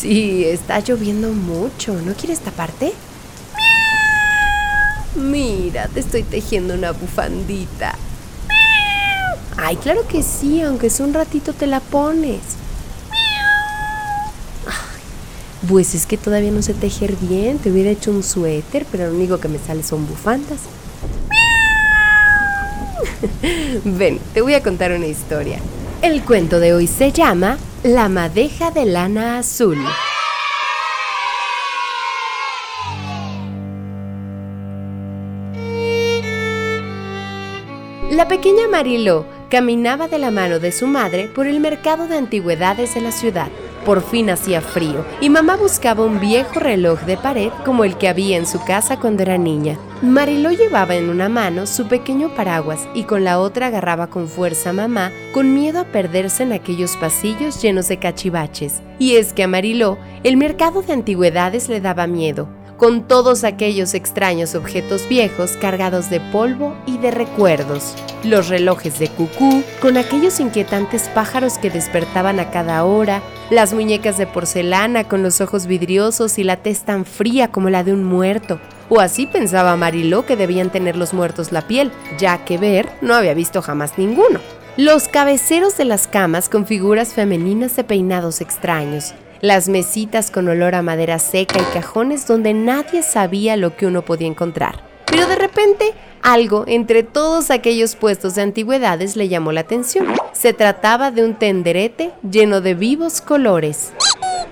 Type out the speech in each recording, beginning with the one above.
Sí, está lloviendo mucho. ¿No quieres taparte? Mira, te estoy tejiendo una bufandita. Ay, claro que sí, aunque sea un ratito te la pones. Ay, pues es que todavía no sé tejer bien. Te hubiera hecho un suéter, pero lo único que me sale son bufandas. Ven, te voy a contar una historia. El cuento de hoy se llama La madeja de lana azul. La pequeña Mariló caminaba de la mano de su madre por el mercado de antigüedades de la ciudad. Por fin hacía frío y mamá buscaba un viejo reloj de pared como el que había en su casa cuando era niña. Mariló llevaba en una mano su pequeño paraguas y con la otra agarraba con fuerza a mamá con miedo a perderse en aquellos pasillos llenos de cachivaches. Y es que a Mariló el mercado de antigüedades le daba miedo con todos aquellos extraños objetos viejos cargados de polvo y de recuerdos. Los relojes de cucú, con aquellos inquietantes pájaros que despertaban a cada hora, las muñecas de porcelana con los ojos vidriosos y la tez tan fría como la de un muerto. O así pensaba Mariló que debían tener los muertos la piel, ya que ver no había visto jamás ninguno. Los cabeceros de las camas con figuras femeninas de peinados extraños, las mesitas con olor a madera seca y cajones donde nadie sabía lo que uno podía encontrar. Pero de repente, algo entre todos aquellos puestos de antigüedades le llamó la atención. Se trataba de un tenderete lleno de vivos colores.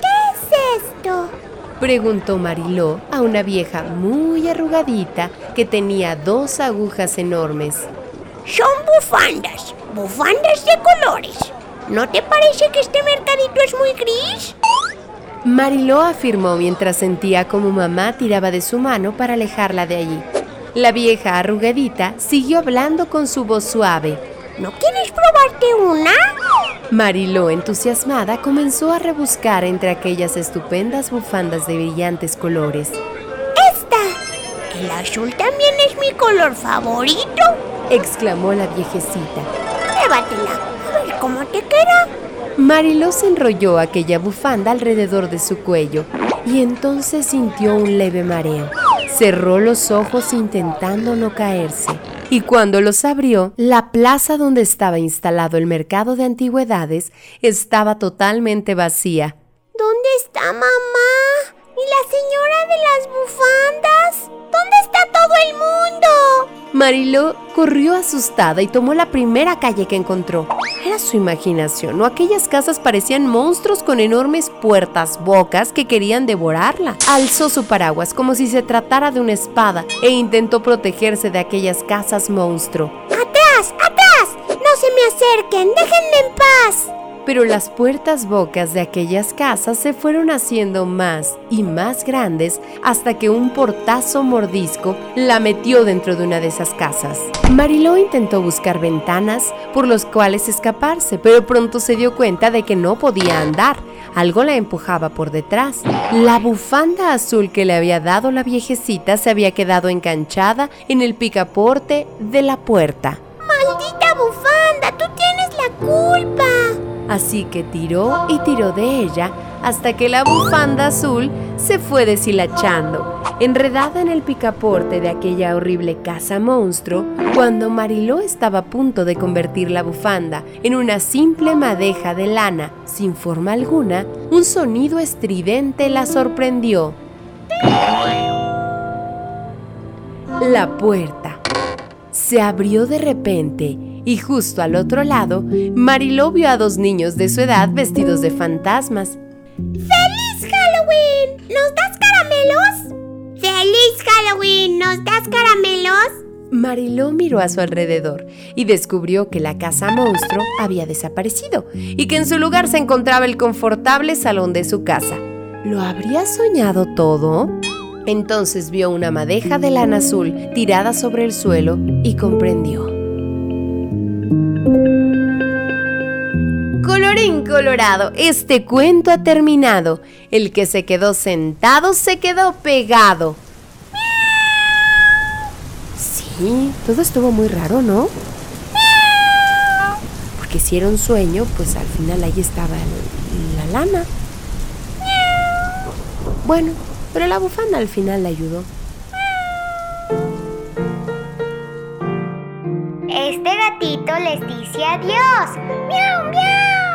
¿Qué es esto? Preguntó Mariló a una vieja muy arrugadita que tenía dos agujas enormes. Son bufandas. Bufandas de colores. ¿No te parece que este mercadito es muy gris? Mariló afirmó mientras sentía como mamá tiraba de su mano para alejarla de allí. La vieja arrugadita siguió hablando con su voz suave. ¿No quieres probarte una? Mariló, entusiasmada, comenzó a rebuscar entre aquellas estupendas bufandas de brillantes colores. ¡Esta! El azul también es mi color favorito. Exclamó la viejecita. Pruébatela. A ver cómo te queda. Mariló se enrolló aquella bufanda alrededor de su cuello y entonces sintió un leve mareo. Cerró los ojos intentando no caerse y cuando los abrió, la plaza donde estaba instalado el mercado de antigüedades estaba totalmente vacía. ¿Dónde está mamá? ¿Y la señora de las bufandas? ¿Dónde está todo el mundo? Mariló corrió asustada y tomó la primera calle que encontró. Era su imaginación, o aquellas casas parecían monstruos con enormes puertas bocas que querían devorarla. Alzó su paraguas como si se tratara de una espada e intentó protegerse de aquellas casas monstruo. ¡Atrás! ¡Atrás! ¡No se me acerquen! ¡Déjenme en paz! Pero las puertas bocas de aquellas casas se fueron haciendo más y más grandes hasta que un portazo mordisco la metió dentro de una de esas casas. Mariló intentó buscar ventanas por los cuales escaparse, pero pronto se dio cuenta de que no podía andar. Algo la empujaba por detrás. La bufanda azul que le había dado la viejecita se había quedado enganchada en el picaporte de la puerta. ¡Maldita bufanda! ¡Tú tienes la culpa! Así que tiró y tiró de ella hasta que la bufanda azul se fue deshilachando, enredada en el picaporte de aquella horrible casa monstruo, cuando Mariló estaba a punto de convertir la bufanda en una simple madeja de lana sin forma alguna, un sonido estridente la sorprendió. La puerta se abrió de repente y justo al otro lado, Mariló vio a dos niños de su edad vestidos de fantasmas. ¡Feliz Halloween! ¿Nos das caramelos? ¡Feliz Halloween! ¿Nos das caramelos? Mariló miró a su alrededor y descubrió que la casa monstruo había desaparecido y que en su lugar se encontraba el confortable salón de su casa. ¿Lo habría soñado todo? Entonces vio una madeja de lana azul tirada sobre el suelo y comprendió. Colorado, este cuento ha terminado. El que se quedó sentado se quedó pegado. Sí, todo estuvo muy raro, ¿no? Porque si era un sueño, pues al final ahí estaba la lana. Bueno, pero la bufanda al final la ayudó. Este gatito les dice adiós. ¡Miau, miau!